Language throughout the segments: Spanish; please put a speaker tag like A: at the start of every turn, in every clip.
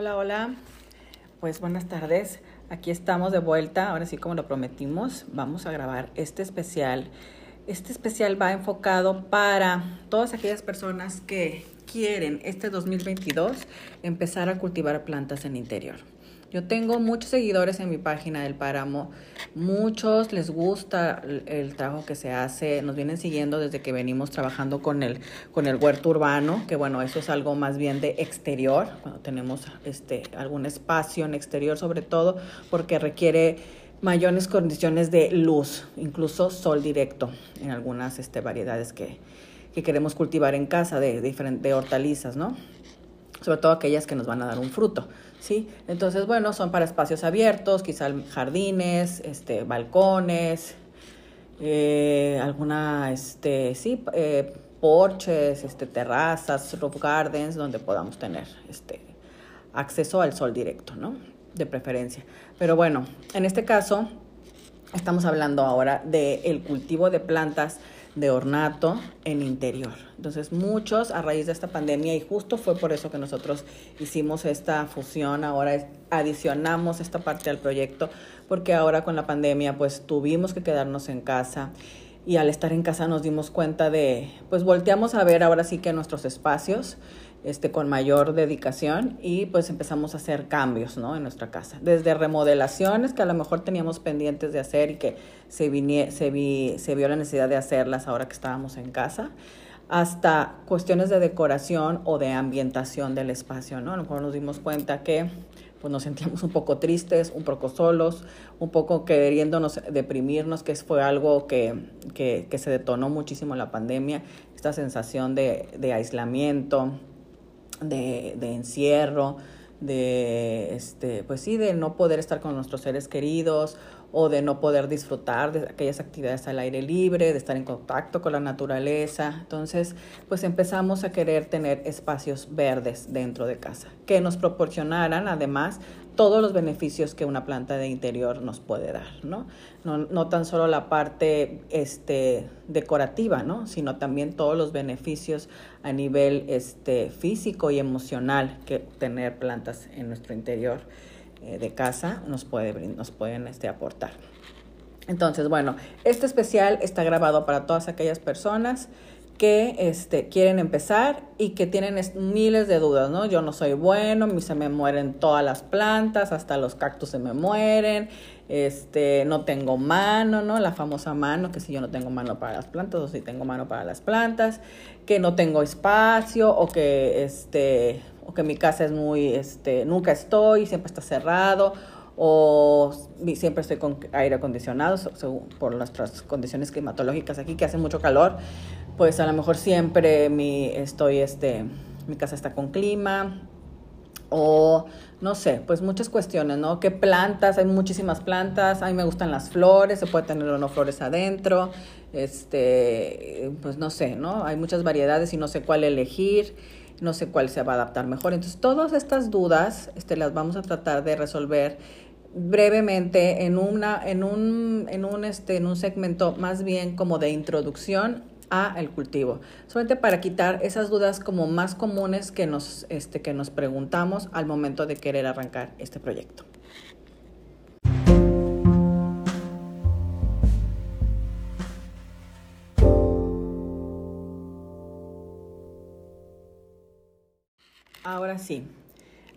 A: Hola, hola. Pues buenas tardes. Aquí estamos de vuelta. Ahora sí, como lo prometimos, vamos a grabar este especial. Este especial va enfocado para todas aquellas personas que quieren este 2022 empezar a cultivar plantas en interior. Yo tengo muchos seguidores en mi página del páramo, muchos les gusta el, trabajo que se hace, nos vienen siguiendo desde que venimos trabajando con el, con el huerto urbano, que bueno, eso es algo más bien de exterior, cuando tenemos este, algún espacio en exterior sobre todo, porque requiere mayores condiciones de luz, incluso sol directo en algunas este, variedades que, que queremos cultivar en casa de, de hortalizas, ¿no? Sobre todo aquellas que nos van a dar un fruto. ¿Sí? Entonces, bueno, son para espacios abiertos, quizás jardines, este, balcones, eh, alguna, este, sí, eh, porches, este, terrazas, roof gardens, donde podamos tener este, acceso al sol directo, ¿no? De preferencia. Pero bueno, en este caso, estamos hablando ahora del cultivo de plantas de ornato en interior. Entonces, muchos a raíz de esta pandemia, y justo fue por eso que nosotros hicimos esta fusión, ahora adicionamos esta parte al proyecto, porque ahora con la pandemia, pues tuvimos que quedarnos en casa y al estar en casa nos dimos cuenta de, pues volteamos a ver ahora sí que nuestros espacios este, con mayor dedicación y pues empezamos a hacer cambios ¿no? en nuestra casa. Desde remodelaciones que a lo mejor teníamos pendientes de hacer y que se, se, vi, se vio la necesidad de hacerlas ahora que estábamos en casa, hasta cuestiones de decoración o de ambientación del espacio. ¿no? A lo mejor nos dimos cuenta que pues nos sentíamos un poco tristes, un poco solos, un poco queriéndonos deprimirnos, que fue algo que, que, que se detonó muchísimo en la pandemia, esta sensación de, de aislamiento, de, de encierro, de este, pues sí, de no poder estar con nuestros seres queridos o de no poder disfrutar de aquellas actividades al aire libre, de estar en contacto con la naturaleza. Entonces, pues empezamos a querer tener espacios verdes dentro de casa, que nos proporcionaran además todos los beneficios que una planta de interior nos puede dar, ¿no? No, no tan solo la parte este, decorativa, ¿no? Sino también todos los beneficios a nivel este, físico y emocional que tener plantas en nuestro interior eh, de casa nos, puede, nos pueden este, aportar. Entonces, bueno, este especial está grabado para todas aquellas personas que este, quieren empezar y que tienen miles de dudas, ¿no? Yo no soy bueno, se me mueren todas las plantas, hasta los cactus se me mueren, este, no tengo mano, ¿no? La famosa mano, que si yo no tengo mano para las plantas o si tengo mano para las plantas, que no tengo espacio o que, este, o que mi casa es muy, este, nunca estoy, siempre está cerrado o siempre estoy con aire acondicionado según, por nuestras condiciones climatológicas aquí que hace mucho calor pues a lo mejor siempre mi, estoy, este, mi casa está con clima o no sé, pues muchas cuestiones, ¿no? ¿Qué plantas? Hay muchísimas plantas, a mí me gustan las flores, se puede tener o no flores adentro, este, pues no sé, ¿no? Hay muchas variedades y no sé cuál elegir, no sé cuál se va a adaptar mejor. Entonces, todas estas dudas este, las vamos a tratar de resolver brevemente en una en un en un este en un segmento más bien como de introducción a el cultivo. Solamente para quitar esas dudas como más comunes que nos, este, que nos preguntamos al momento de querer arrancar este proyecto. Ahora sí,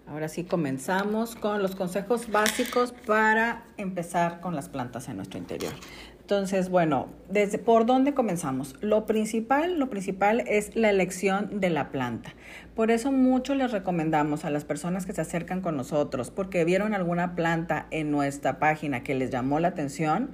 A: ahora sí comenzamos con los consejos básicos para empezar con las plantas en nuestro interior. Entonces, bueno, desde por dónde comenzamos? Lo principal, lo principal es la elección de la planta. Por eso mucho les recomendamos a las personas que se acercan con nosotros porque vieron alguna planta en nuestra página que les llamó la atención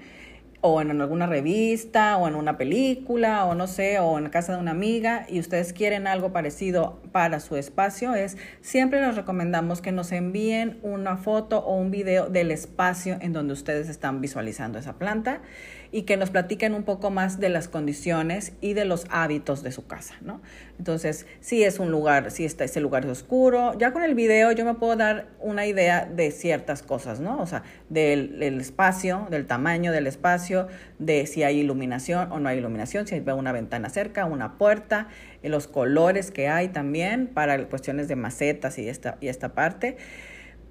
A: o en alguna revista o en una película o no sé, o en casa de una amiga y ustedes quieren algo parecido para su espacio, es siempre les recomendamos que nos envíen una foto o un video del espacio en donde ustedes están visualizando esa planta y que nos platiquen un poco más de las condiciones y de los hábitos de su casa, ¿no? Entonces, si es un lugar, si está, ese lugar es oscuro, ya con el video yo me puedo dar una idea de ciertas cosas, ¿no? O sea, del, espacio, del tamaño del espacio, de si hay iluminación o no hay iluminación, si hay una ventana cerca, una puerta, los colores que hay también para cuestiones de macetas y esta, y esta parte.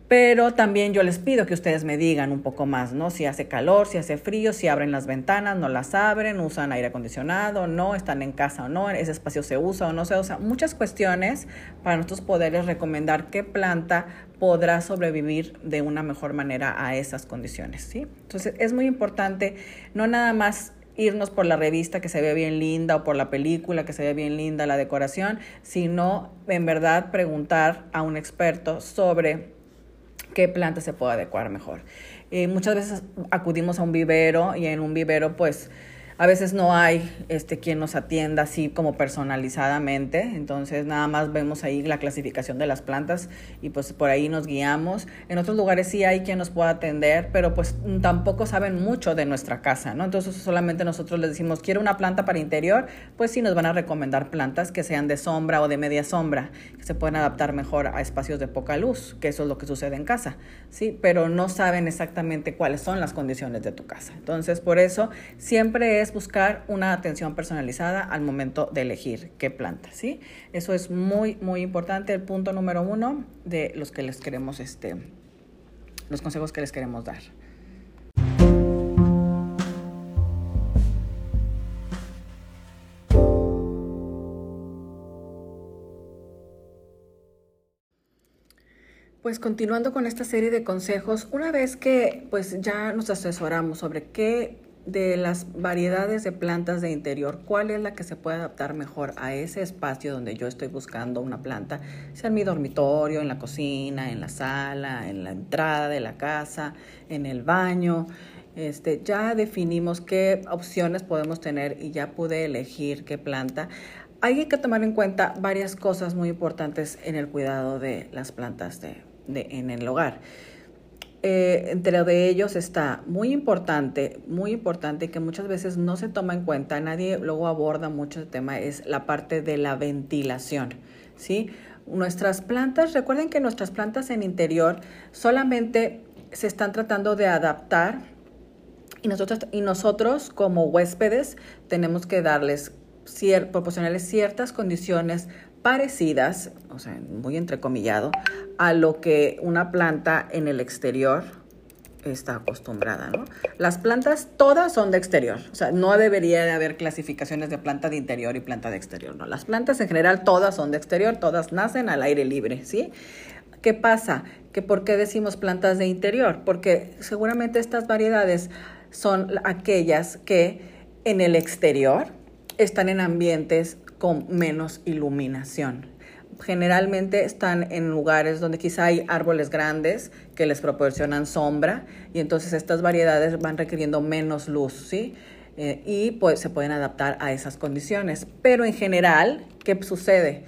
A: Pero también yo les pido que ustedes me digan un poco más, ¿no? Si hace calor, si hace frío, si abren las ventanas, no las abren, usan aire acondicionado, no, están en casa o no, ese espacio se usa o no se usa. Muchas cuestiones para nosotros poderles recomendar qué planta podrá sobrevivir de una mejor manera a esas condiciones, ¿sí? Entonces es muy importante no nada más irnos por la revista que se ve bien linda o por la película que se ve bien linda la decoración, sino en verdad preguntar a un experto sobre qué planta se puede adecuar mejor. Eh, muchas veces acudimos a un vivero y en un vivero pues a veces no hay este, quien nos atienda así como personalizadamente, entonces nada más vemos ahí la clasificación de las plantas y pues por ahí nos guiamos. En otros lugares sí hay quien nos pueda atender, pero pues tampoco saben mucho de nuestra casa, ¿no? Entonces solamente nosotros les decimos, quiero una planta para interior, pues sí nos van a recomendar plantas que sean de sombra o de media sombra, que se pueden adaptar mejor a espacios de poca luz, que eso es lo que sucede en casa, ¿sí? Pero no saben exactamente cuáles son las condiciones de tu casa. Entonces por eso siempre es buscar una atención personalizada al momento de elegir qué planta, ¿sí? Eso es muy, muy importante, el punto número uno de los que les queremos, este, los consejos que les queremos dar. Pues continuando con esta serie de consejos, una vez que pues ya nos asesoramos sobre qué de las variedades de plantas de interior, ¿cuál es la que se puede adaptar mejor a ese espacio donde yo estoy buscando una planta? Sea en mi dormitorio, en la cocina, en la sala, en la entrada de la casa, en el baño. Este, ya definimos qué opciones podemos tener y ya pude elegir qué planta. Hay que tomar en cuenta varias cosas muy importantes en el cuidado de las plantas de, en el hogar. Eh, entre de ellos está muy importante, muy importante que muchas veces no se toma en cuenta, nadie luego aborda mucho el tema, es la parte de la ventilación, ¿sí? Nuestras plantas, recuerden que nuestras plantas en interior solamente se están tratando de adaptar y nosotros, y nosotros como huéspedes tenemos que darles, proporcionarles ciertas condiciones parecidas, o sea, muy entrecomillado, a lo que una planta en el exterior está acostumbrada, ¿no? Las plantas todas son de exterior, o sea, no debería de haber clasificaciones de planta de interior y planta de exterior, ¿no? Las plantas en general todas son de exterior, todas nacen al aire libre, ¿sí? ¿Qué pasa? Que ¿Por qué decimos plantas de interior? Porque seguramente estas variedades son aquellas que en el exterior están en ambientes con menos iluminación. Generalmente están en lugares donde quizá hay árboles grandes que les proporcionan sombra y entonces estas variedades van requiriendo menos luz, ¿sí? Eh, y pues se pueden adaptar a esas condiciones. Pero en general, ¿qué sucede?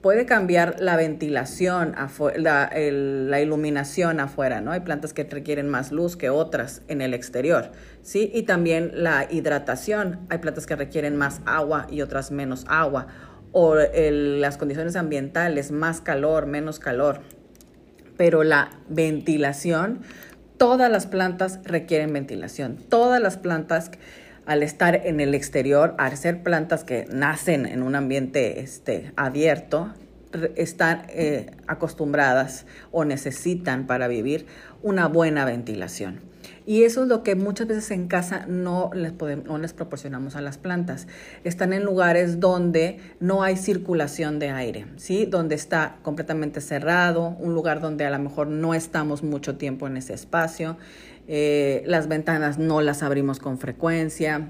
A: Puede cambiar la ventilación, la, la, iluminación afuera, ¿no? Hay plantas que requieren más luz que otras en el exterior, ¿sí? Y también la hidratación. Hay plantas que requieren más agua y otras menos agua. O las condiciones ambientales, más calor, menos calor. Pero la ventilación, todas las plantas requieren ventilación. Todas las plantas al estar en el exterior, al ser plantas que nacen en un ambiente este, abierto, están eh, acostumbradas o necesitan para vivir una buena ventilación. Y eso es lo que muchas veces en casa no les, podemos, no les proporcionamos a las plantas. Están en lugares donde no hay circulación de aire, ¿sí? donde está completamente cerrado, un lugar donde a lo mejor no estamos mucho tiempo en ese espacio. Eh, las ventanas no las abrimos con frecuencia,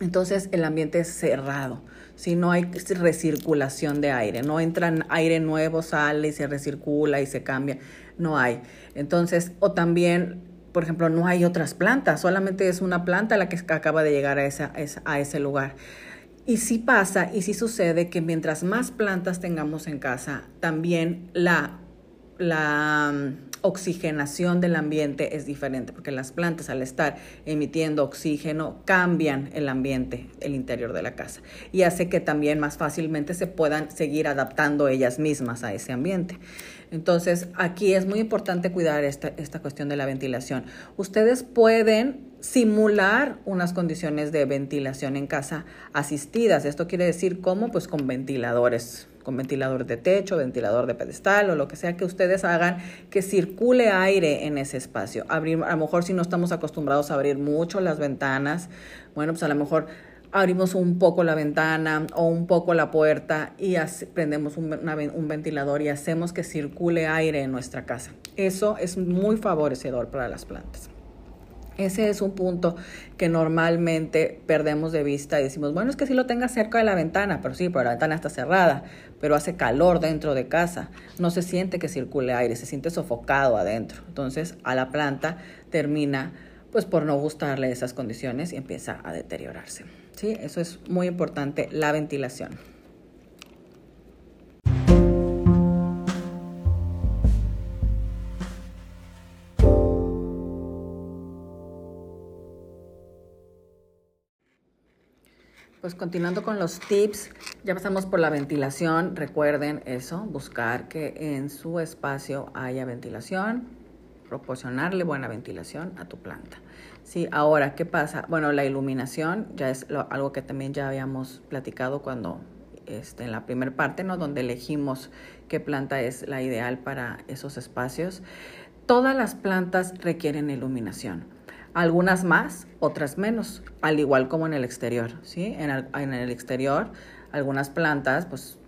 A: entonces el ambiente es cerrado, si no hay recirculación de aire, no entra aire nuevo, sale y se recircula y se cambia, no hay. Entonces, o también, por ejemplo, no hay otras plantas, solamente es una planta la que acaba de llegar a, esa, a ese lugar. Y sí pasa y sí sucede que mientras más plantas tengamos en casa, también la, la oxigenación del ambiente es diferente, porque las plantas al estar emitiendo oxígeno cambian el ambiente, el interior de la casa, y hace que también más fácilmente se puedan seguir adaptando ellas mismas a ese ambiente. Entonces, aquí es muy importante cuidar esta, esta cuestión de la ventilación. Ustedes pueden simular unas condiciones de ventilación en casa asistidas. Esto quiere decir cómo, pues con ventiladores con ventilador de techo, ventilador de pedestal o lo que sea que ustedes hagan, que circule aire en ese espacio. Abrir, a lo mejor si no estamos acostumbrados a abrir mucho las ventanas, bueno, pues a lo mejor abrimos un poco la ventana o un poco la puerta y prendemos un, ventilador y hacemos que circule aire en nuestra casa. Eso es muy favorecedor para las plantas. Ese es un punto que normalmente perdemos de vista y decimos, bueno, es que si lo tengas cerca de la ventana, pero sí, pero la ventana está cerrada, pero hace calor dentro de casa, no se siente que circule aire, se siente sofocado adentro. Entonces a la planta termina pues por no gustarle esas condiciones y empieza a deteriorarse. ¿sí? Eso es muy importante, la ventilación. Pues continuando con los tips, ya pasamos por la ventilación. Recuerden eso, buscar que en su espacio haya ventilación, proporcionarle buena ventilación a tu planta. Sí, ahora, ¿qué pasa? Bueno, la iluminación ya es algo que también ya habíamos platicado cuando este, en la primera parte, ¿no? Donde elegimos qué planta es la ideal para esos espacios. Todas las plantas requieren iluminación algunas más, otras menos, al igual como en el exterior, ¿sí? En el, en el exterior, algunas plantas, pues,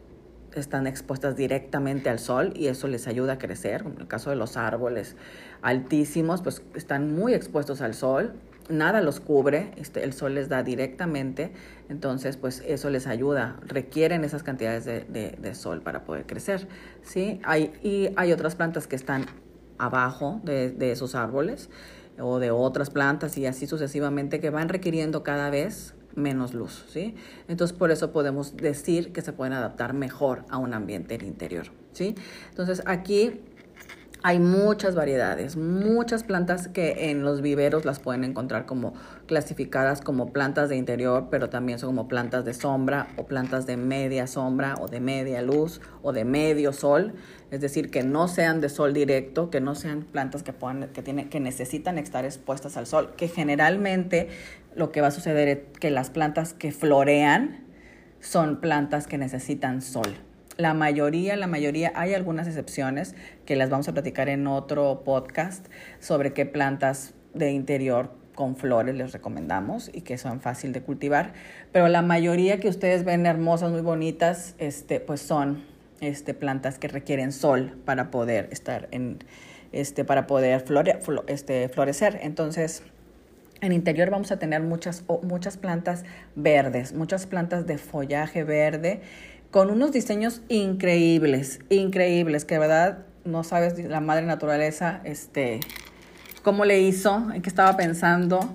A: están expuestas directamente al sol y eso les ayuda a crecer. En el caso de los árboles altísimos, pues están muy expuestos al sol, nada los cubre, este, el sol les da directamente, entonces pues eso les ayuda, requieren esas cantidades de, de, sol para poder crecer, ¿sí? Hay, y hay otras plantas que están abajo de, de esos árboles o de otras plantas y así sucesivamente que van requiriendo cada vez menos luz, ¿sí? Entonces por eso podemos decir que se pueden adaptar mejor a un ambiente interior, ¿sí? Entonces aquí hay muchas variedades, muchas plantas que en los viveros las pueden encontrar como clasificadas como plantas de interior, pero también son como plantas de sombra o plantas de media sombra o de media luz o de medio sol, es decir, que no sean de sol directo, que no sean plantas que puedan que tienen que necesitan estar expuestas al sol, que generalmente lo que va a suceder es que las plantas que florean son plantas que necesitan sol. La mayoría, la mayoría, hay algunas excepciones que las vamos a platicar en otro podcast sobre qué plantas de interior con flores les recomendamos y que son fácil de cultivar, pero la mayoría que ustedes ven hermosas, muy bonitas, este, pues son este, plantas que requieren sol para poder estar en, este, para poder flore, este, florecer. Entonces, en interior vamos a tener muchas, muchas plantas verdes, muchas plantas de follaje verde con unos diseños increíbles, increíbles, que de verdad no sabes la madre naturaleza, este, cómo le hizo, en qué estaba pensando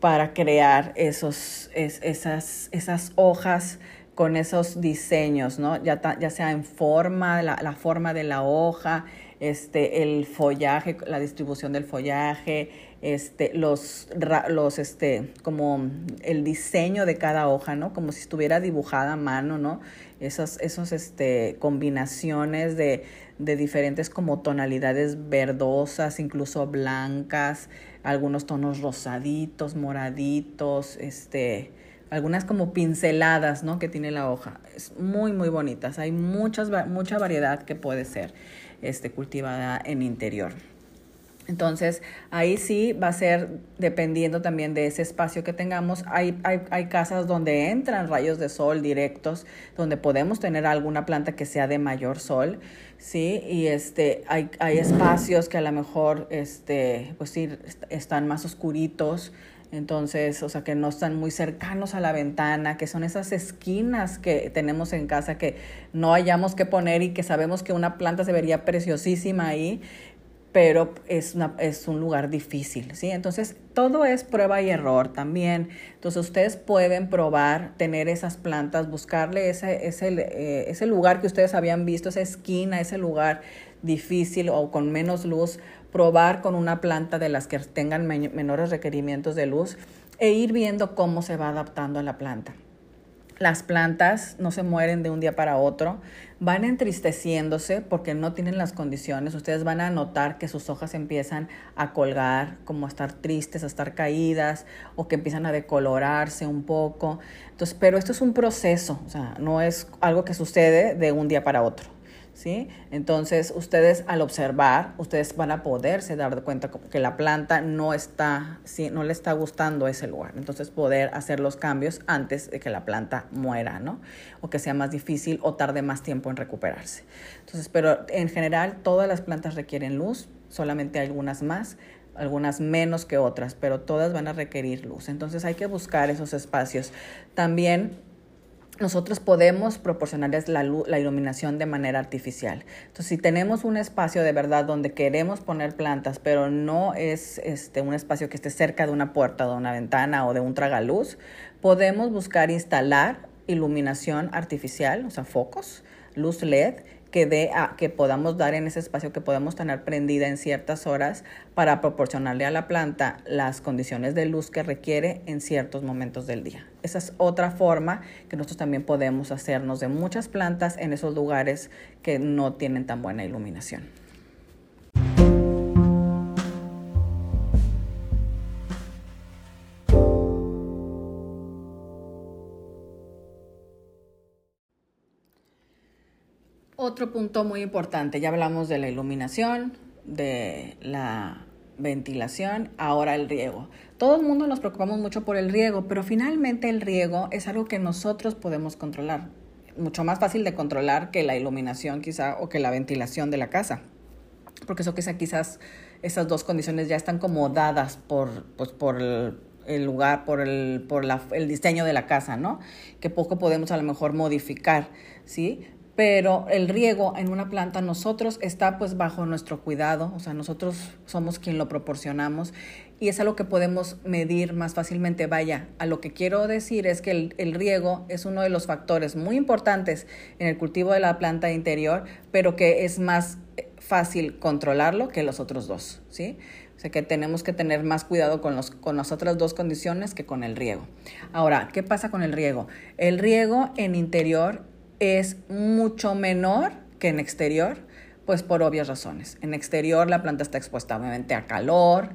A: para crear esos, esas, esas hojas con esos diseños, ¿no? Ya, ya sea en forma, la, la, forma de la hoja, este, el follaje, la distribución del follaje, este, los, los, este, como el diseño de cada hoja, ¿no? Como si estuviera dibujada a mano, ¿no? Esas esos, este, combinaciones de, de diferentes como tonalidades verdosas, incluso blancas, algunos tonos rosaditos, moraditos, este, algunas como pinceladas, ¿no? Que tiene la hoja. Es muy, muy bonitas. Hay muchas, mucha variedad que puede ser este, cultivada en interior. Entonces, ahí sí va a ser dependiendo también de ese espacio que tengamos. Hay, hay, hay, casas donde entran rayos de sol directos, donde podemos tener alguna planta que sea de mayor sol, ¿sí? Y este, hay, hay espacios que a lo mejor, este, pues sí, están más oscuritos, entonces, o sea, que no están muy cercanos a la ventana, que son esas esquinas que tenemos en casa que no hayamos que poner y que sabemos que una planta se vería preciosísima ahí pero es, una, es un lugar difícil, ¿sí? Entonces, todo es prueba y error también. Entonces, ustedes pueden probar, tener esas plantas, buscarle ese, ese, eh, ese lugar que ustedes habían visto, esa esquina, ese lugar difícil o con menos luz, probar con una planta de las que tengan menores requerimientos de luz e ir viendo cómo se va adaptando a la planta. Las plantas no se mueren de un día para otro, van entristeciéndose porque no tienen las condiciones. Ustedes van a notar que sus hojas empiezan a colgar, como a estar tristes, a estar caídas o que empiezan a decolorarse un poco. Entonces, pero esto es un proceso, o sea, no es algo que sucede de un día para otro. ¿Sí? Entonces, ustedes al observar, ustedes van a poderse dar cuenta que la planta no está, ¿sí? no le está gustando ese lugar. Entonces, poder hacer los cambios antes de que la planta muera, ¿no? O que sea más difícil o tarde más tiempo en recuperarse. Entonces, pero en general, todas las plantas requieren luz, solamente algunas más algunas menos que otras, pero todas van a requerir luz. Entonces hay que buscar esos espacios. También nosotros podemos proporcionarles la, la iluminación de manera artificial. Entonces, si tenemos un espacio de verdad donde queremos poner plantas, pero no es este, un espacio que esté cerca de una puerta, de una ventana o de un tragaluz, podemos buscar instalar iluminación artificial, o sea, focos, luz LED, que, dé a, que podamos dar en ese espacio que podemos tener prendida en ciertas horas para proporcionarle a la planta las condiciones de luz que requiere en ciertos momentos del día. Esa es otra forma que nosotros también podemos hacernos de muchas plantas en esos lugares que no tienen tan buena iluminación. Otro punto muy importante, ya hablamos de la iluminación, de la ventilación, ahora el riego. Todo el mundo nos preocupamos mucho por el riego, pero finalmente el riego es algo que nosotros podemos controlar. Mucho más fácil de controlar que la iluminación quizá o que la ventilación de la casa. Porque eso quizá, quizás esas dos condiciones ya están como dadas por, pues, por el, lugar, por, el, por el diseño de la casa, ¿no? Que poco podemos a lo mejor modificar, ¿sí? Pero el riego en una planta nosotros está pues bajo nuestro cuidado, o sea, nosotros somos quien lo proporcionamos y es algo que podemos medir más fácilmente. Vaya, a lo que quiero decir es que el, el, riego es uno de los factores muy importantes en el cultivo de la planta interior, pero que es más fácil controlarlo que los otros dos, ¿sí? O sea que tenemos que tener más cuidado con, los, con las otras dos condiciones que con el riego. Ahora, ¿qué pasa con el riego? El riego en interior es mucho menor que en exterior, pues por obvias razones. En exterior la planta está expuesta obviamente a calor,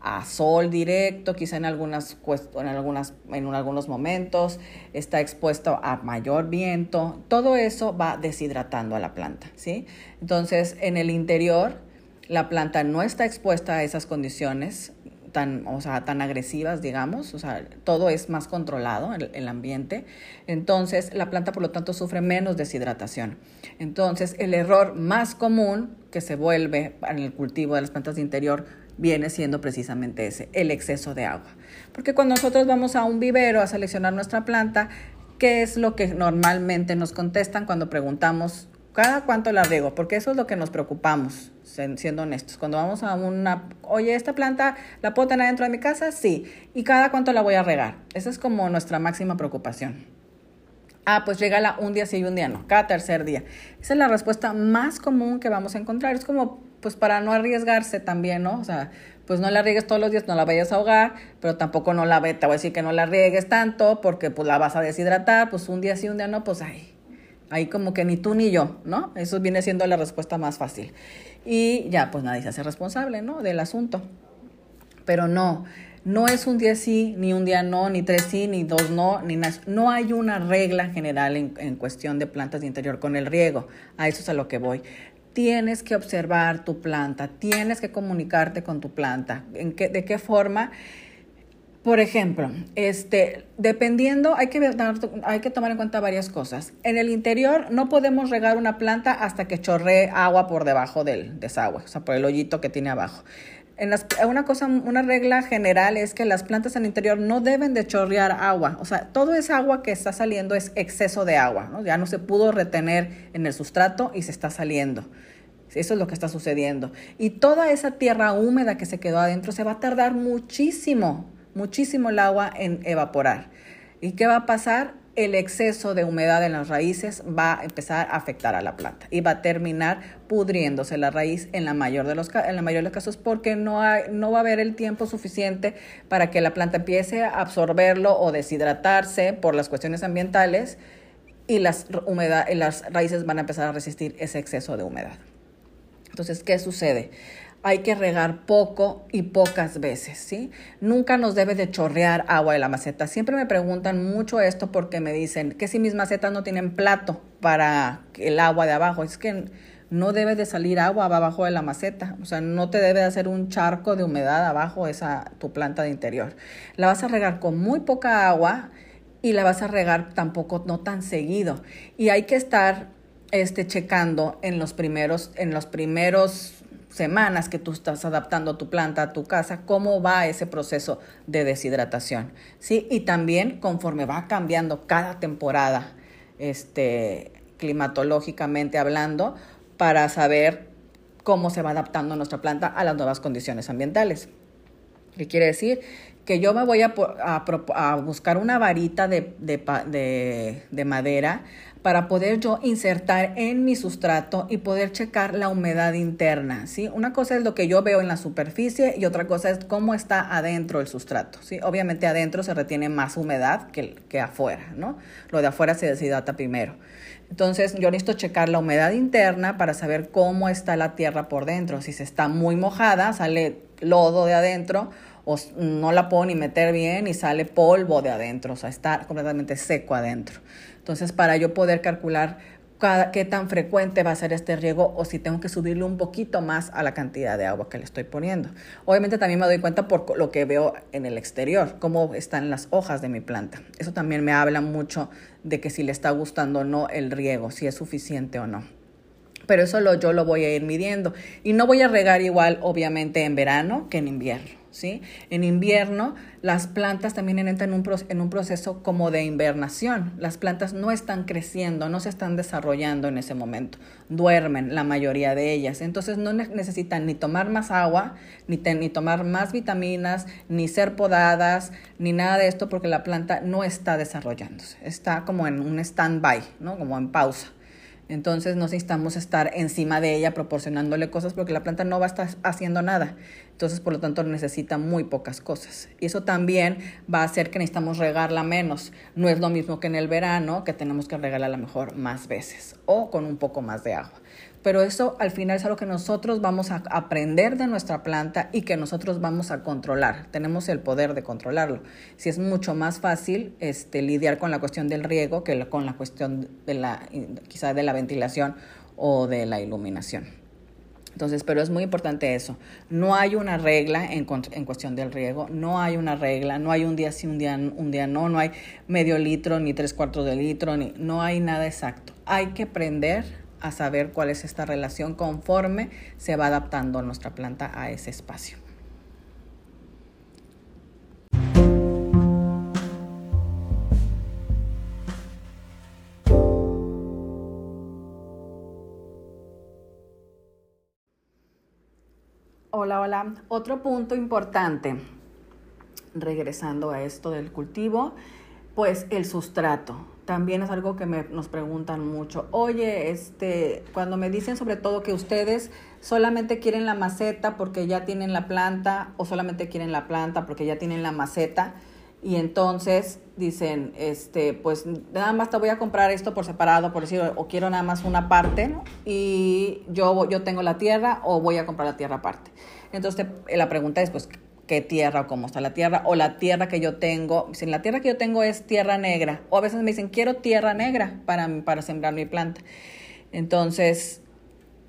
A: a sol directo, quizá en algunas, en algunas en algunos momentos está expuesto a mayor viento. Todo eso va deshidratando a la planta, ¿sí? Entonces, en el interior la planta no está expuesta a esas condiciones, tan, o sea, tan agresivas, digamos, o sea, todo es más controlado, el, el, ambiente. Entonces, la planta, por lo tanto, sufre menos deshidratación. Entonces, el error más común que se vuelve en el cultivo de las plantas de interior viene siendo precisamente ese, el exceso de agua. Porque cuando nosotros vamos a un vivero a seleccionar nuestra planta, ¿qué es lo que normalmente nos contestan cuando preguntamos cada cuánto la riego, porque eso es lo que nos preocupamos, siendo honestos. Cuando vamos a una, oye, esta planta la puedo tener dentro de mi casa, sí, y cada cuánto la voy a regar. Esa es como nuestra máxima preocupación. Ah, pues regala un día sí y un día no, cada tercer día. Esa es la respuesta más común que vamos a encontrar. Es como, pues para no arriesgarse también, ¿no? O sea, pues no la riegues todos los días, no la vayas a ahogar, pero tampoco no la, te voy a decir que no la riegues tanto, porque pues la vas a deshidratar, pues un día sí, un día no, pues ay, Ahí como que ni tú ni yo, ¿no? Eso viene siendo la respuesta más fácil. Y ya, pues nadie se hace responsable, ¿no? Del asunto. Pero no, no es un día sí, ni un día no, ni tres sí, ni dos no, ni nada. No hay una regla general en, en cuestión de plantas de interior con el riego. A eso es a lo que voy tienes que observar tu planta, tienes que comunicarte con tu planta, ¿En qué, de qué forma por ejemplo, este, dependiendo, hay que, hay que tomar en cuenta varias cosas. En el interior no podemos regar una planta hasta que chorree agua por debajo del desagüe, o sea, por el hoyito que tiene abajo. En una cosa, una regla general es que las plantas en el interior no deben de chorrear agua. O sea, todo ese agua que está saliendo es exceso de agua. Ya no se pudo retener en el sustrato y se está saliendo Eso es lo que está sucediendo. Y toda esa tierra húmeda que se quedó adentro se va a tardar muchísimo, muchísimo el agua en evaporar. ¿Y qué va a pasar? El exceso de humedad en las raíces va a empezar a afectar a la planta y va a terminar pudriéndose la raíz en la mayor de los, en la mayoría de los casos porque no, hay, no va a haber el tiempo suficiente para que la planta empiece a absorberlo o deshidratarse por las cuestiones ambientales y las, humedad, las raíces van a empezar a resistir ese exceso de humedad. Entonces, ¿qué sucede? Hay que regar poco y pocas veces, ¿sí? Nunca nos debe de chorrear agua de la maceta. Siempre me preguntan mucho esto porque me dicen que si mis macetas no tienen plato para el agua de abajo, es que no debe de salir agua abajo de la maceta, o sea, no te debe de hacer un charco de humedad abajo esa tu planta de interior. La vas a regar con muy poca agua y la vas a regar tampoco no tan seguido y hay que estar este, checando en los primeros, en los primeros semanas que tú estás adaptando tu planta a tu casa, cómo va ese proceso de deshidratación, ¿sí? Y también conforme va cambiando cada temporada, este, climatológicamente hablando, para saber cómo se va adaptando nuestra planta a las nuevas condiciones ambientales. ¿Qué quiere decir? Que yo me voy a, a, buscar una varita de, de, de madera para poder yo insertar en mi sustrato y poder checar la humedad interna, ¿sí? Una cosa es lo que yo veo en la superficie y otra cosa es cómo está adentro el sustrato, ¿sí? Obviamente adentro se retiene más humedad que, que afuera, ¿no? Lo de afuera se deshidrata primero. Entonces yo necesito checar la humedad interna para saber cómo está la tierra por dentro. Si se está muy mojada, sale lodo de adentro o no la puedo ni meter bien y sale polvo de adentro, o sea, está completamente seco adentro. Entonces, para yo poder calcular cada, qué tan frecuente va a ser este riego o si tengo que subirle un poquito más a la cantidad de agua que le estoy poniendo. Obviamente también me doy cuenta por lo que veo en el exterior, cómo están las hojas de mi planta. Eso también me habla mucho de que si le está gustando o no el riego, si es suficiente o no. Pero eso lo, yo lo voy a ir midiendo. Y no voy a regar igual, obviamente, en verano que en invierno. En invierno, las plantas también entran en un, en un proceso como de invernación. Las plantas no están creciendo, no se están desarrollando en ese momento. Duermen la mayoría de ellas. Entonces no necesitan ni tomar más agua, ni, ni tomar más vitaminas, ni ser podadas, ni nada de esto porque la planta no está desarrollándose. Está como en un stand-by, ¿no? Como en pausa. Entonces no necesitamos estar encima de ella proporcionándole cosas porque la planta no va a estar haciendo nada. Entonces, por lo tanto, necesita muy pocas cosas. Y eso también va a hacer que necesitamos regarla menos. No es lo mismo que en el verano, que tenemos que regarla a lo mejor más veces o con un poco más de agua pero eso al final es algo que nosotros vamos a aprender de nuestra planta y que nosotros vamos a controlar. Tenemos el poder de controlarlo. Si es mucho más fácil este, lidiar con la cuestión del riego que con la cuestión de la, quizá de la ventilación o de la iluminación. Entonces, pero es muy importante eso. No hay una regla en, en, cuestión del riego, no hay una regla, no hay un día sí, un día, un día no, no hay medio litro, ni tres cuartos de litro, ni, no hay nada exacto. Hay que aprender a saber cuál es esta relación conforme se va adaptando nuestra planta a ese espacio. Hola, hola. Otro punto importante, regresando a esto del cultivo, pues el sustrato también es algo que me, nos preguntan mucho. Oye, este, cuando me dicen sobre todo que ustedes solamente quieren la maceta porque ya tienen la planta o solamente quieren la planta porque ya tienen la maceta y entonces dicen, este, pues nada más te voy a comprar esto por separado, por decir, o quiero nada más una parte, Y yo, yo tengo la tierra o voy a comprar la tierra aparte. Entonces la pregunta es, pues, qué tierra o cómo está la tierra, o la tierra que yo tengo, si la tierra que yo tengo es tierra negra, o a veces me dicen, quiero tierra negra para, para sembrar mi planta. Entonces,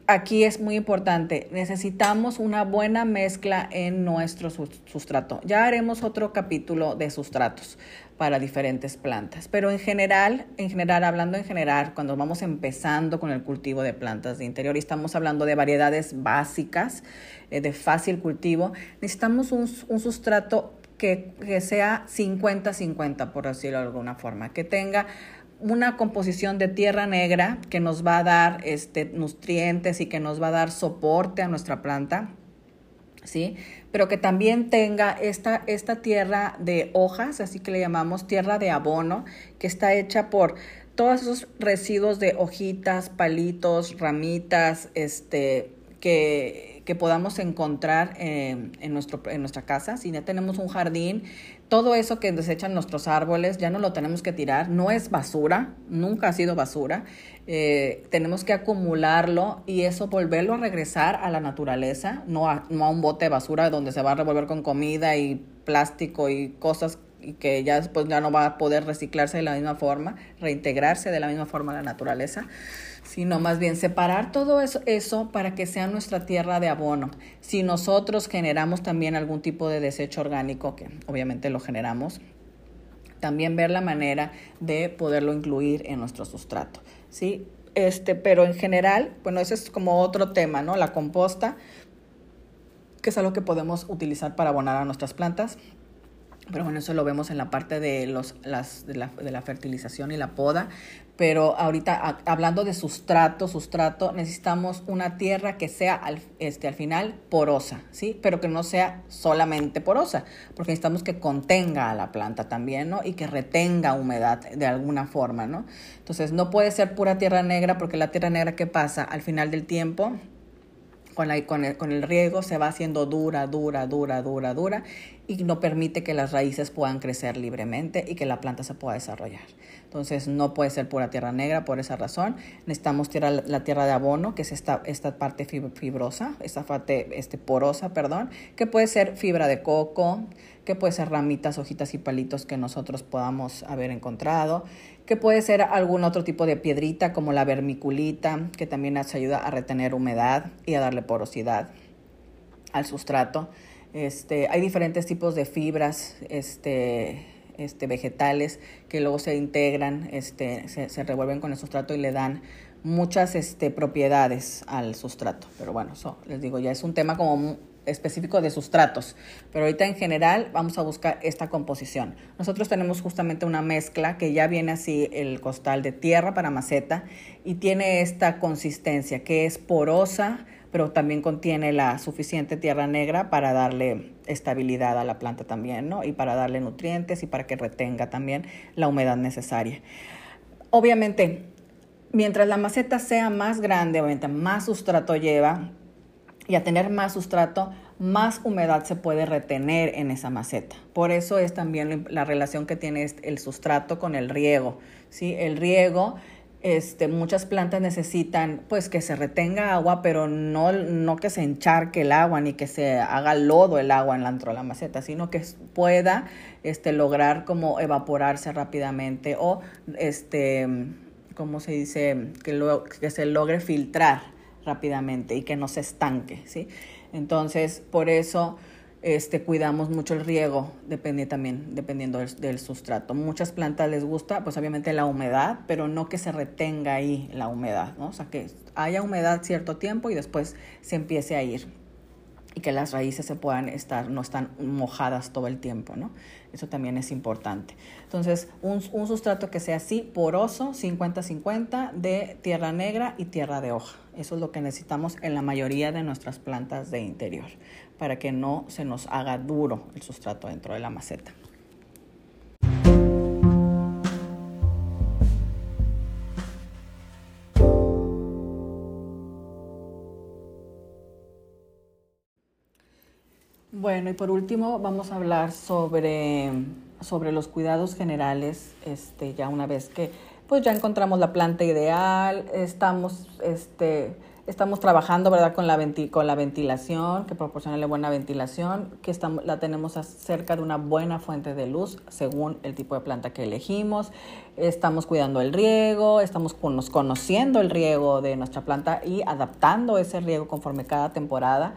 A: aquí es muy importante, necesitamos una buena mezcla en nuestro sustrato. Ya haremos otro capítulo de sustratos para diferentes plantas, pero en general, en general, hablando en general, cuando vamos empezando con el cultivo de plantas de interior y estamos hablando de variedades básicas, eh, de fácil cultivo, necesitamos un, sustrato que, que sea 50-50, por decirlo de alguna forma, que tenga una composición de tierra negra que nos va a dar este, nutrientes y que nos va a dar soporte a nuestra planta. ¿Sí? Pero que también tenga esta, esta tierra de hojas, así que le llamamos tierra de abono, que está hecha por todos esos residuos de hojitas, palitos, ramitas, este, que, que podamos encontrar en, nuestro, en nuestra casa. Si ya tenemos un jardín, todo eso que desechan nuestros árboles ya no lo tenemos que tirar. No es basura, nunca ha sido basura. Eh, tenemos que acumularlo y eso volverlo a regresar a la naturaleza, no a, no a un bote de basura donde se va a revolver con comida y plástico y cosas que ya después ya no va a poder reciclarse de la misma forma, reintegrarse de la misma forma a la naturaleza sino más bien separar todo eso, para que sea nuestra tierra de abono. Si nosotros generamos también algún tipo de desecho orgánico, que obviamente lo generamos, también ver la manera de poderlo incluir en nuestro sustrato, ¿sí? Este, pero en general, bueno, ese es como otro tema, ¿no? La composta, que es algo que podemos utilizar para abonar a nuestras plantas. Pero bueno, eso lo vemos en la parte de, los, las, de, la, de la fertilización y la poda pero ahorita hablando de sustrato, sustrato, necesitamos una tierra que sea al, este, al final porosa, ¿sí? Pero que no sea solamente porosa, porque necesitamos que contenga a la planta también, ¿no? Y que retenga humedad de alguna forma, ¿no? Entonces, no puede ser pura tierra negra, porque la tierra negra, ¿qué pasa? Al final del tiempo, con, la, con, el, con el riego se va haciendo dura, dura, dura, dura, dura y no permite que las raíces puedan crecer libremente y que la planta se pueda desarrollar. Entonces no puede ser pura tierra negra por esa razón. Necesitamos tierra, la tierra de abono, que es esta, esta parte fibrosa, esta parte este, porosa, perdón, que puede ser fibra de coco, que puede ser ramitas, hojitas y palitos que nosotros podamos haber encontrado, que puede ser algún otro tipo de piedrita como la vermiculita, que también nos ayuda a retener humedad y a darle porosidad al sustrato. Este, hay diferentes tipos de fibras, este, este, vegetales que luego se integran, este, se, revuelven con el sustrato y le dan muchas este, propiedades al sustrato. Pero bueno, eso les digo, ya es un tema como específico de sustratos, pero ahorita en general vamos a buscar esta composición. Nosotros tenemos justamente una mezcla que ya viene así el costal de tierra para maceta y tiene esta consistencia que es porosa, pero también contiene la suficiente tierra negra para darle estabilidad a la planta también, ¿no? Y para darle nutrientes y para que retenga también la humedad necesaria. Obviamente, mientras la maceta sea más grande, obviamente más sustrato lleva, y a tener más sustrato, más humedad se puede retener en esa maceta. Por eso es también la relación que tiene el sustrato con el riego. ¿sí? El riego este, muchas plantas necesitan pues que se retenga agua, pero no, no que se encharque el agua ni que se haga lodo el agua en la, dentro de la maceta, sino que pueda este, lograr como evaporarse rápidamente o este, ¿cómo se dice? Que, que se logre filtrar rápidamente y que no se estanque, ¿sí? Entonces, por eso este, cuidamos mucho el riego, depende también, dependiendo del, sustrato. Muchas plantas les gusta, pues obviamente la humedad, pero no que se retenga ahí la humedad, ¿no? O sea, que haya humedad cierto tiempo y después se empiece a ir y que las raíces se puedan estar, no están mojadas todo el tiempo, ¿no? Eso también es importante. Entonces, un, un sustrato que sea así, poroso, 50-50, de tierra negra y tierra de hoja. Eso es lo que necesitamos en la mayoría de nuestras plantas de interior para que no se nos haga duro el sustrato dentro de la maceta. Bueno, y por último vamos a hablar sobre, sobre los cuidados generales, este, ya una vez que pues ya encontramos la planta ideal, estamos este, Estamos trabajando, ¿verdad?, con la, con la ventilación, que proporcionarle buena ventilación, que estamos, la tenemos cerca de una buena fuente de luz según el tipo de planta que elegimos. Estamos cuidando el riego, estamos conociendo el riego de nuestra planta y adaptando ese riego conforme cada temporada.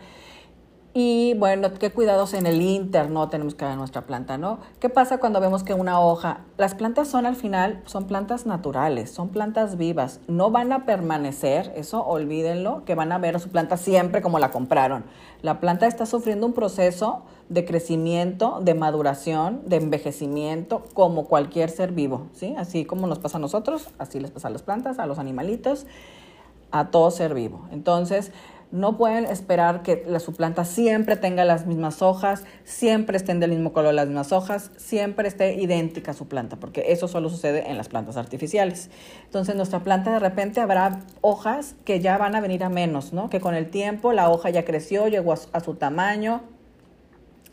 A: Y bueno, qué cuidados en el interno tenemos que dar nuestra planta, ¿no? ¿Qué pasa cuando vemos que una hoja, las plantas son al final, son plantas naturales, son plantas vivas, no van a permanecer, eso olvídenlo, que van a ver a su planta siempre como la compraron. La planta está sufriendo un proceso de crecimiento, de maduración, de envejecimiento, como cualquier ser vivo, ¿sí? Así como nos pasa a nosotros, así les pasa a las plantas, a los animalitos, a todo ser vivo. Entonces, no pueden esperar que la, su planta siempre tenga las mismas hojas, siempre estén del mismo color las mismas hojas, siempre esté idéntica su planta, porque eso solo sucede en las plantas artificiales. Entonces, nuestra planta de repente habrá hojas que ya van a venir a menos, ¿no? Que con el tiempo la hoja ya creció, llegó a, a su tamaño,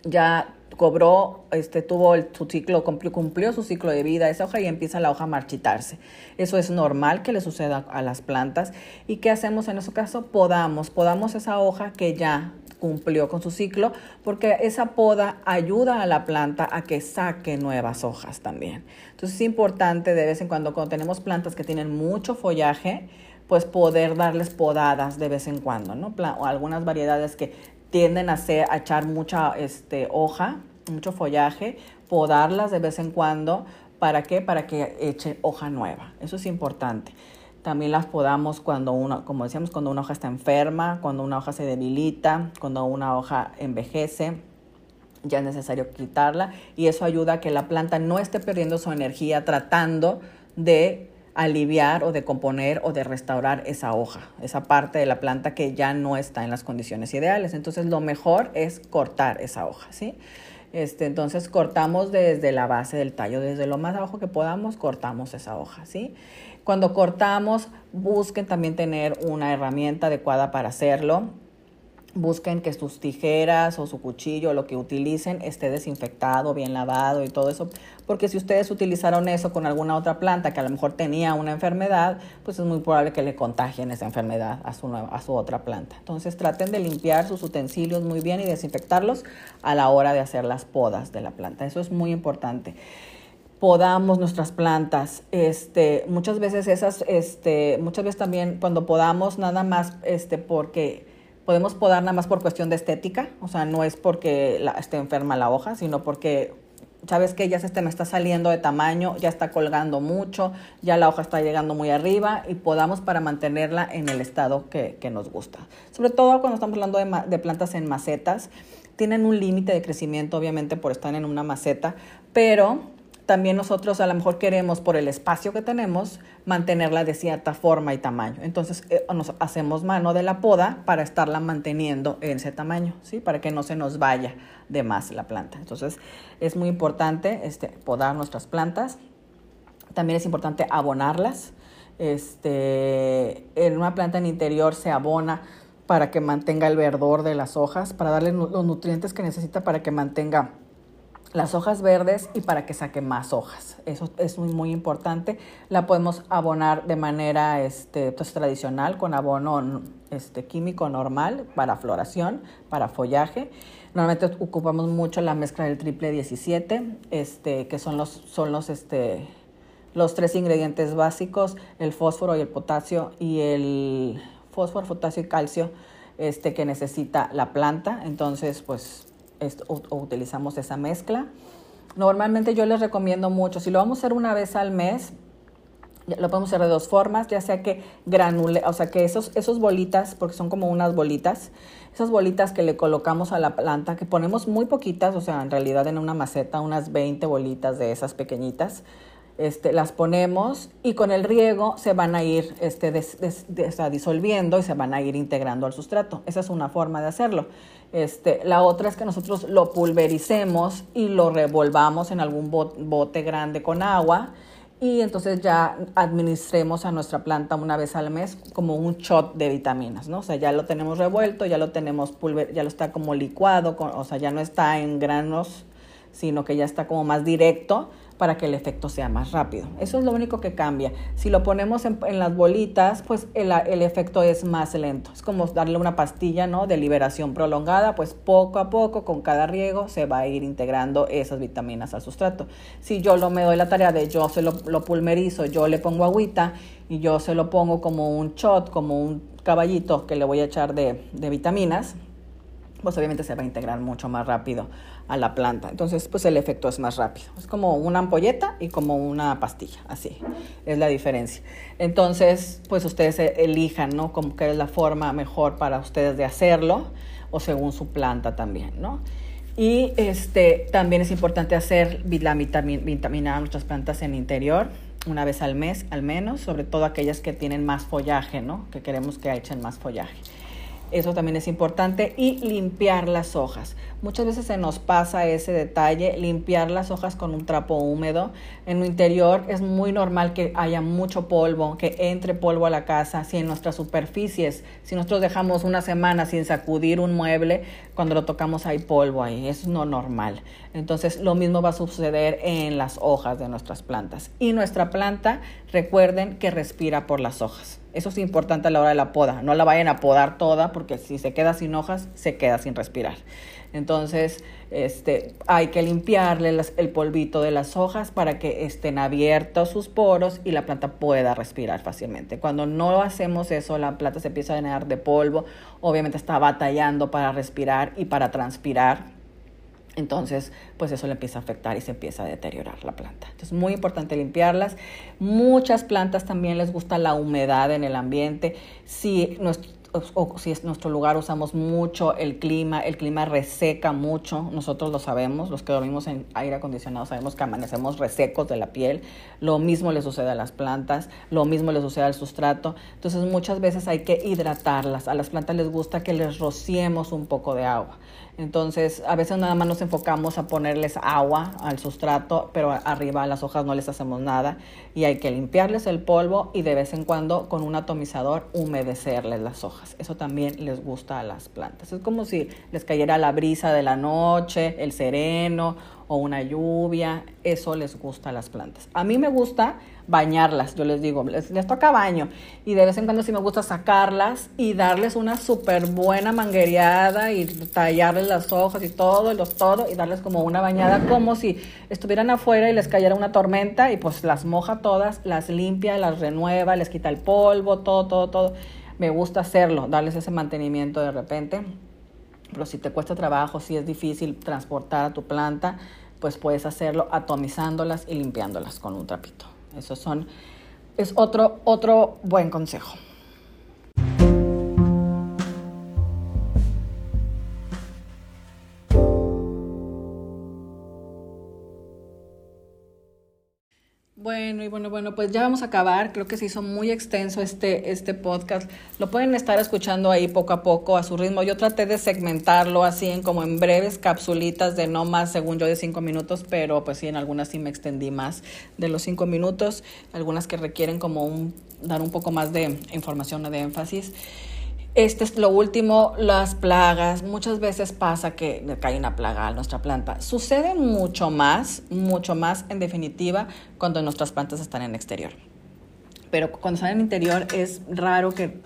A: ya cobró, este, tuvo su ciclo, cumplió, cumplió, su ciclo de vida esa hoja y empieza la hoja a marchitarse. Eso es normal que le suceda a las plantas. ¿Y qué hacemos en ese caso? Podamos, podamos esa hoja que ya cumplió con su ciclo, porque esa poda ayuda a la planta a que saque nuevas hojas también. Entonces es importante de vez en cuando, cuando tenemos plantas que tienen mucho follaje, pues poder darles podadas de vez en cuando, ¿no? O algunas variedades que tienden a, hacer, a echar mucha este, hoja, mucho follaje, podarlas de vez en cuando. ¿Para qué? Para que eche hoja nueva. Eso es importante. También las podamos cuando una, como decíamos, cuando una hoja está enferma, cuando una hoja se debilita, cuando una hoja envejece, ya es necesario quitarla y eso ayuda a que la planta no esté perdiendo su energía tratando de aliviar o de componer o de restaurar esa hoja, esa parte de la planta que ya no está en las condiciones ideales. Entonces lo mejor es cortar esa hoja, ¿sí? Este, entonces cortamos desde la base del tallo, desde lo más abajo que podamos, cortamos esa hoja, ¿sí? Cuando cortamos, busquen también tener una herramienta adecuada para hacerlo busquen que sus tijeras o su cuchillo, lo que utilicen, esté desinfectado, bien lavado y todo eso, porque si ustedes utilizaron eso con alguna otra planta que a lo mejor tenía una enfermedad, pues es muy probable que le contagien esa enfermedad a su, a su otra planta. Entonces traten de limpiar sus utensilios muy bien y desinfectarlos a la hora de hacer las podas de la planta. Eso es muy importante podamos nuestras plantas. Este, muchas veces esas, este, muchas veces también cuando podamos nada más, este, porque podemos podar nada más por cuestión de estética, o sea, no es porque esté enferma la hoja, sino porque sabes que ya se este me está saliendo de tamaño, ya está colgando mucho, ya la hoja está llegando muy arriba y podamos para mantenerla en el estado que, nos gusta. Sobre todo cuando estamos hablando de plantas en macetas, tienen un límite de crecimiento obviamente por estar en una maceta, pero también nosotros a lo mejor queremos, por el espacio que tenemos, mantenerla de cierta forma y tamaño. Entonces eh, nos hacemos mano de la poda para estarla manteniendo en ese tamaño, ¿sí? Para que no se nos vaya de más la planta. Entonces es muy importante este, podar nuestras plantas. También es importante abonarlas. Este, en una planta en interior se abona para que mantenga el verdor de las hojas, para darle los nutrientes que necesita para que mantenga las hojas verdes y para que saque más hojas. Eso es muy, muy importante. La podemos abonar de manera este, pues, tradicional con abono este, químico normal para floración, para follaje. Normalmente ocupamos mucho la mezcla del triple 17, este, que son los, son los, este, los tres ingredientes básicos, el fósforo y el potasio y el fósforo, potasio y calcio este, que necesita la planta. Entonces, pues o, utilizamos esa mezcla. Normalmente yo les recomiendo mucho, si lo vamos a hacer una vez al mes, lo podemos hacer de dos formas, ya sea que granule, o sea que esos, esos bolitas, porque son como unas bolitas, esas bolitas que le colocamos a la planta, que ponemos muy poquitas, o sea, en realidad en una maceta, unas 20 bolitas de esas pequeñitas, este, las ponemos y con el riego se van a ir este, disolviendo y se van a ir integrando al sustrato. Esa es una forma de hacerlo. Este, la otra es que nosotros lo pulvericemos y lo revolvamos en algún bote grande con agua y entonces ya administremos a nuestra planta una vez al mes como un shot de vitaminas, ¿no? O sea, ya lo tenemos revuelto, ya lo tenemos pulver, ya lo está como licuado, o sea, ya no está en granos, sino que ya está como más directo para que el efecto sea más rápido. Eso es lo único que cambia. Si lo ponemos en, las bolitas, pues el, efecto es más lento. Es como darle una pastilla ¿no? de liberación prolongada, pues poco a poco, con cada riego, se va a ir integrando esas vitaminas al sustrato. Si yo lo me doy la tarea de yo se lo, pulmerizo, yo le pongo agüita y yo se lo pongo como un shot, como un caballito que le voy a echar de, de vitaminas, pues obviamente se va a integrar mucho más rápido a la planta. Entonces, pues el efecto es más rápido. Es como una ampolleta y como una pastilla, así es la diferencia. Entonces, pues ustedes e-, elijan, ¿no? Como que es la forma mejor para ustedes de hacerlo o según su planta también, ¿no? Y este, también es importante hacer la vitamina a nuestras plantas en interior una vez al mes al menos, sobre todo aquellas que tienen más follaje, ¿no? Que queremos que echen más follaje. Eso también es importante. Y limpiar las hojas. Muchas veces se nos pasa ese detalle, limpiar las hojas con un trapo húmedo. En lo interior es muy normal que haya mucho polvo, que entre polvo a la casa. Si en nuestras superficies, si nosotros dejamos una semana sin sacudir un mueble, cuando lo tocamos hay polvo ahí. Eso es no normal. Entonces lo mismo va a suceder en las hojas de nuestras plantas. Y nuestra planta, recuerden que respira por las hojas. Eso es importante a la hora de la poda. No la vayan a podar toda porque si se queda sin hojas, se queda sin respirar. Entonces, este, hay que limpiarle el polvito de las hojas para que estén abiertos sus poros y la planta pueda respirar fácilmente. Cuando no hacemos eso, la planta se empieza a llenar de polvo, obviamente está batallando para respirar y para transpirar entonces, pues eso le empieza a afectar y se empieza a deteriorar la planta. Entonces, muy importante limpiarlas. Muchas plantas también les gusta la humedad en el ambiente. Si nuestro si es nuestro lugar usamos mucho el clima, el clima reseca mucho, nosotros lo sabemos, los que dormimos en aire acondicionado sabemos que amanecemos resecos de la piel, lo mismo le sucede a las plantas, lo mismo le sucede al sustrato, entonces muchas veces hay que hidratarlas, a las plantas les gusta que les rociemos un poco de agua, entonces a veces nada más nos enfocamos a ponerles agua al sustrato, pero arriba a las hojas no les hacemos nada y hay que limpiarles el polvo y de vez en cuando con un atomizador humedecerles las hojas. Eso también les gusta a las plantas. Es como si les cayera la brisa de la noche, el sereno o una lluvia. Eso les gusta a las plantas. A mí me gusta bañarlas, yo les digo, les, toca baño. Y de vez en cuando sí me gusta sacarlas y darles una súper buena manguereada y tallarles las hojas y todo, los todo, y darles como una bañada, como si estuvieran afuera y les cayera una tormenta y pues las moja todas, las limpia, las renueva, les quita el polvo, todo, todo, todo me gusta hacerlo, darles ese mantenimiento de repente. Pero si te cuesta trabajo, si es difícil transportar a tu planta, pues puedes hacerlo atomizándolas y limpiándolas con un trapito. Eso son, es otro, otro buen consejo. Bueno, y bueno, bueno, pues ya vamos a acabar. Creo que se hizo muy extenso este, este podcast. Lo pueden estar escuchando ahí poco a poco a su ritmo. Yo traté de segmentarlo así en como en breves capsulitas de no más, según yo, de cinco minutos, pero pues sí, en algunas sí me extendí más de los cinco minutos. Algunas que requieren como un, dar un poco más de información o de énfasis. Este es lo último, las plagas. Muchas veces pasa que cae una plaga a nuestra planta. Sucede mucho más, mucho más en definitiva cuando nuestras plantas están en exterior. Pero cuando están en interior es raro que,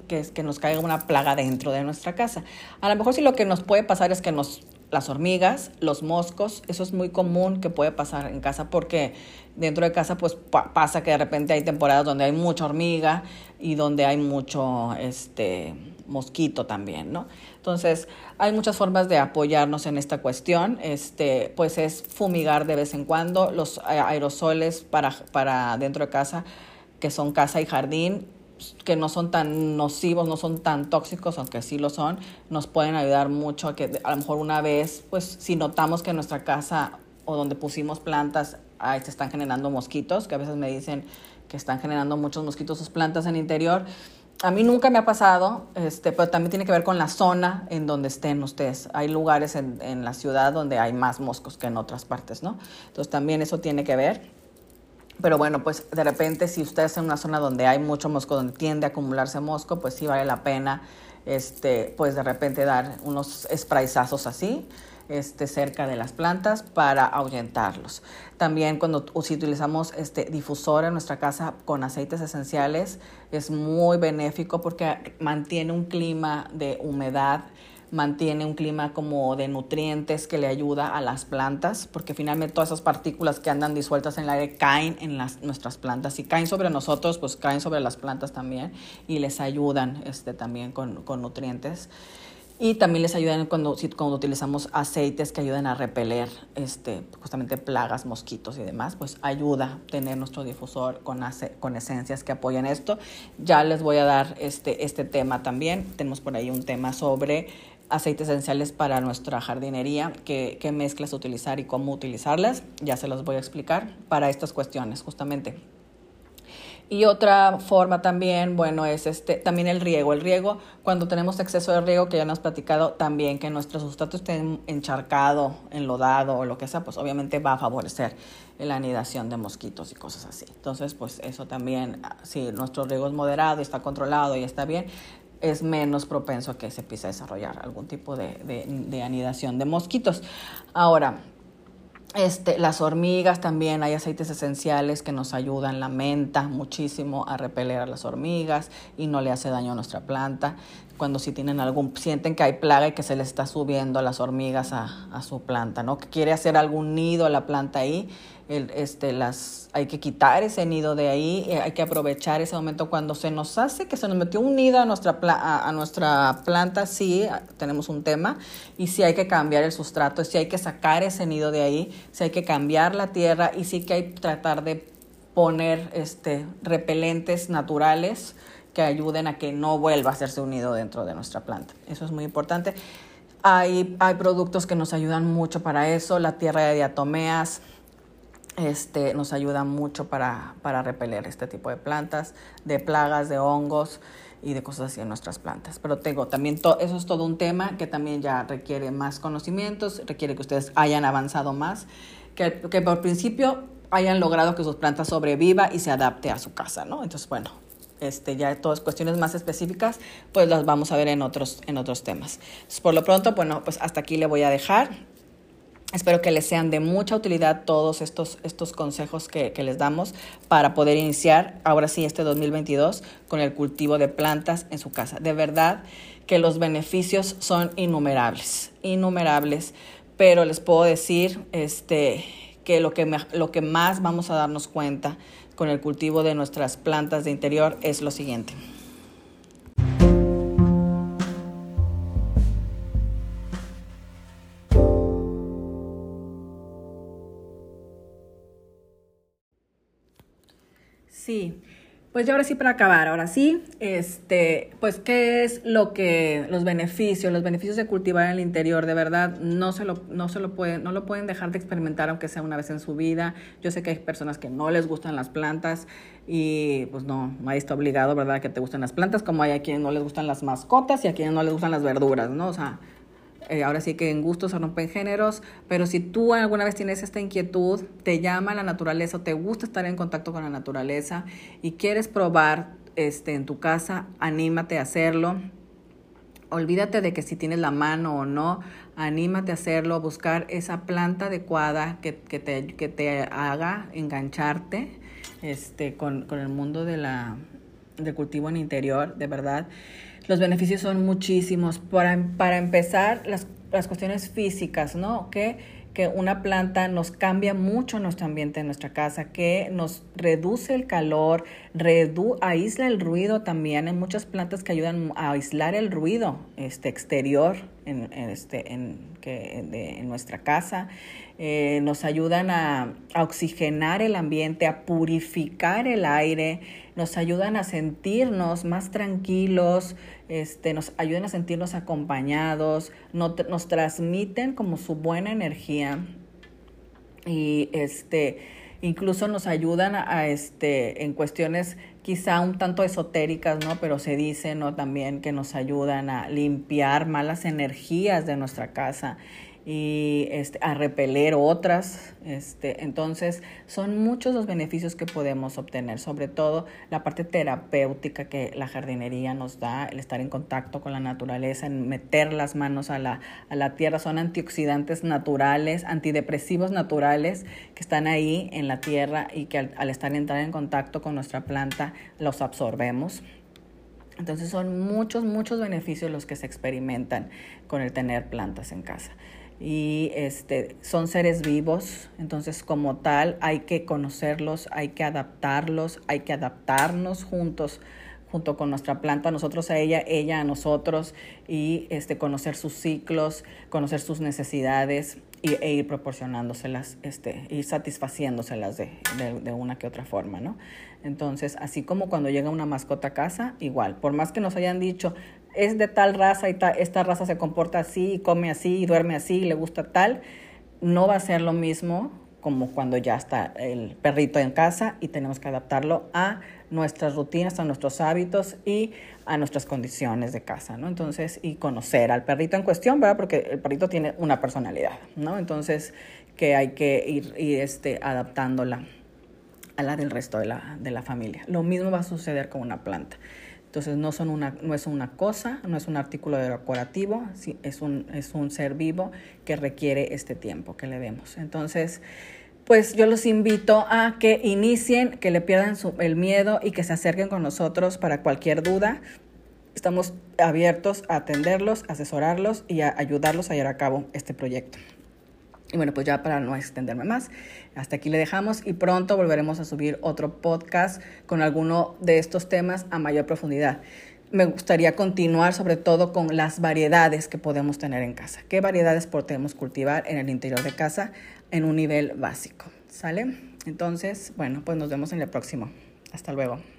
A: nos caiga una plaga dentro de nuestra casa. A lo mejor sí lo que nos puede pasar es que nos las hormigas, los moscos, eso es muy común que puede pasar en casa porque dentro de casa pues pasa que de repente hay temporadas donde hay mucha hormiga y donde hay mucho este mosquito también, ¿no? Entonces, hay muchas formas de apoyarnos en esta cuestión. Este, pues es fumigar de vez en cuando los aerosoles para, para dentro de casa, que son casa y jardín, que no son tan nocivos, no son tan tóxicos, aunque sí lo son, nos pueden ayudar mucho a que a lo mejor una vez, pues si notamos que en nuestra casa o donde pusimos plantas, ahí se están generando mosquitos, que a veces me dicen que están generando muchos mosquitos sus plantas en interior, a mí nunca me ha pasado, este, pero también tiene que ver con la zona en donde estén ustedes. Hay lugares en, en, la ciudad donde hay más moscos que en otras partes, ¿no? Entonces también eso tiene que ver. Pero bueno, pues de repente si ustedes en una zona donde hay mucho mosco, donde tiende a acumularse mosco, pues sí vale la pena, este, pues de repente dar unos sprayzazos así este, cerca de las plantas para ahuyentarlos. También cuando si utilizamos este difusor en nuestra casa con aceites esenciales es muy benéfico porque mantiene un clima de humedad mantiene un clima como de nutrientes que le ayuda a las plantas, porque finalmente todas esas partículas que andan disueltas en el aire caen en las, nuestras plantas. Si caen sobre nosotros, pues caen sobre las plantas también y les ayudan este, también con, con nutrientes. Y también les ayudan cuando, cuando utilizamos aceites que ayuden a repeler este, justamente plagas, mosquitos y demás, pues ayuda tener nuestro difusor con, con esencias que apoyan esto. Ya les voy a dar este, este tema también. Tenemos por ahí un tema sobre aceites esenciales para nuestra jardinería, qué, qué mezclas utilizar y cómo utilizarlas. Ya se los voy a explicar para estas cuestiones justamente. Y otra forma también, bueno, es este, también el riego. El riego, cuando tenemos exceso de riego, que ya nos platicado también que nuestro sustrato esté encharcado, enlodado o lo que sea, pues obviamente va a favorecer la anidación de mosquitos y cosas así. Entonces, pues eso también, si nuestro riego es moderado y está controlado y está bien, es menos propenso a que se empiece a desarrollar algún tipo de, de anidación de mosquitos. Ahora, este, las hormigas también, hay aceites esenciales que nos ayudan, la menta muchísimo a repeler a las hormigas y no le hace daño a nuestra planta. Cuando si tienen algún, sienten que hay plaga y que se les está subiendo a las hormigas a, a su planta, ¿no? Que quiere hacer algún nido a la planta ahí, este, las, hay que quitar ese nido de ahí, eh, hay que aprovechar ese momento cuando se nos hace que se nos metió un nido a nuestra, a, a nuestra planta, sí, tenemos un tema, y sí hay que cambiar el sustrato, sí hay que sacar ese nido de ahí, sí hay que cambiar la tierra y sí que hay que tratar de poner este, repelentes naturales que ayuden a que no vuelva a hacerse un nido dentro de nuestra planta. Eso es muy importante. Hay, hay productos que nos ayudan mucho para eso, la tierra de diatomeas, este, nos ayuda mucho para, para repeler este tipo de plantas, de plagas, de hongos y de cosas así en nuestras plantas. Pero tengo también, eso es todo un tema que también ya requiere más conocimientos, requiere que ustedes hayan avanzado más, que, que por principio hayan logrado que sus plantas sobreviva y se adapte a su casa, ¿no? Entonces, bueno, este, ya todas cuestiones más específicas, pues las vamos a ver en otros, en otros temas. Por lo pronto, bueno, pues hasta aquí le voy a dejar. Espero que les sean de mucha utilidad todos estos, estos consejos que, que, les damos para poder iniciar ahora sí este 2022 con el cultivo de plantas en su casa. De verdad que los beneficios son innumerables, innumerables, pero les puedo decir este, que, lo que lo que más vamos a darnos cuenta con el cultivo de nuestras plantas de interior es lo siguiente. Sí, pues ya ahora sí para acabar, ahora sí, este, pues qué es lo que los beneficios, los beneficios de cultivar en el interior, de verdad no se lo no se lo pueden no lo pueden dejar de experimentar aunque sea una vez en su vida. Yo sé que hay personas que no les gustan las plantas y pues no, nadie está obligado, ¿verdad?, que te gusten las plantas, como hay a quienes no les gustan las mascotas y a quienes no les gustan las verduras, ¿no? O sea, eh, ahora sí que en gustos se rompen géneros, pero si tú alguna vez tienes esta inquietud, te llama la naturaleza o te gusta estar en contacto con la naturaleza y quieres probar este, en tu casa, anímate a hacerlo. Olvídate de que si tienes la mano o no, anímate a hacerlo, buscar esa planta adecuada que, que, te, que te haga engancharte este, con, con el mundo de la, del cultivo en interior, de verdad. Los beneficios son muchísimos. Para, para empezar, las, las cuestiones físicas, ¿no? Que, que una planta nos cambia mucho nuestro ambiente en nuestra casa, que nos reduce el calor, redu aísla el ruido también. Hay muchas plantas que ayudan a aislar el ruido este, exterior en, en este, en, que, de, en nuestra casa. Eh, nos ayudan a, a oxigenar el ambiente, a purificar el aire nos ayudan a sentirnos más tranquilos, este, nos ayudan a sentirnos acompañados, nos transmiten como su buena energía y este, incluso nos ayudan a, este, en cuestiones quizá un tanto esotéricas, ¿no? Pero se dice, ¿no? También que nos ayudan a limpiar malas energías de nuestra casa y este, a repeler otras. Este, entonces, son muchos los beneficios que podemos obtener, sobre todo la parte terapéutica que la jardinería nos da, el estar en contacto con la naturaleza, en meter las manos a la, a la tierra. Son antioxidantes naturales, antidepresivos naturales que están ahí en la tierra y que al, al estar entrar en contacto con nuestra planta los absorbemos. Entonces son muchos, muchos beneficios los que se experimentan con el tener plantas en casa y este, son seres vivos, entonces como tal hay que conocerlos, hay que adaptarlos, hay que adaptarnos juntos junto con nuestra planta, nosotros a ella, ella a nosotros, y este, conocer sus ciclos, conocer sus necesidades y, e ir proporcionándoselas, este, ir satisfaciéndoselas de, de, de, una que otra forma, ¿no? Entonces, así como cuando llega una mascota a casa, igual, por más que nos hayan dicho, es de tal raza y ta, esta raza se comporta así, y come así, y duerme así, y le gusta tal, no va a ser lo mismo como cuando ya está el perrito en casa y tenemos que adaptarlo a nuestras rutinas, a nuestros hábitos y a nuestras condiciones de casa, ¿no? Entonces, y conocer al perrito en cuestión, ¿verdad? Porque el perrito tiene una personalidad, ¿no? Entonces, que hay que ir, ir este, adaptándola a la del resto de la, de la familia. Lo mismo va a suceder con una planta. Entonces no, son una, no es una cosa, no es un artículo decorativo, es un, es un ser vivo que requiere este tiempo que le demos. Entonces, pues yo los invito a que inicien, que le pierdan su, el miedo y que se acerquen con nosotros para cualquier duda. Estamos abiertos a atenderlos, asesorarlos y a ayudarlos a llevar a cabo este proyecto. Y bueno, pues ya para no extenderme más, hasta aquí le dejamos y pronto volveremos a subir otro podcast con alguno de estos temas a mayor profundidad. Me gustaría continuar sobre todo con las variedades que podemos tener en casa. ¿Qué variedades podemos cultivar en el interior de casa en un nivel básico? ¿Sale? Entonces, bueno, pues nos vemos en el próximo. Hasta luego.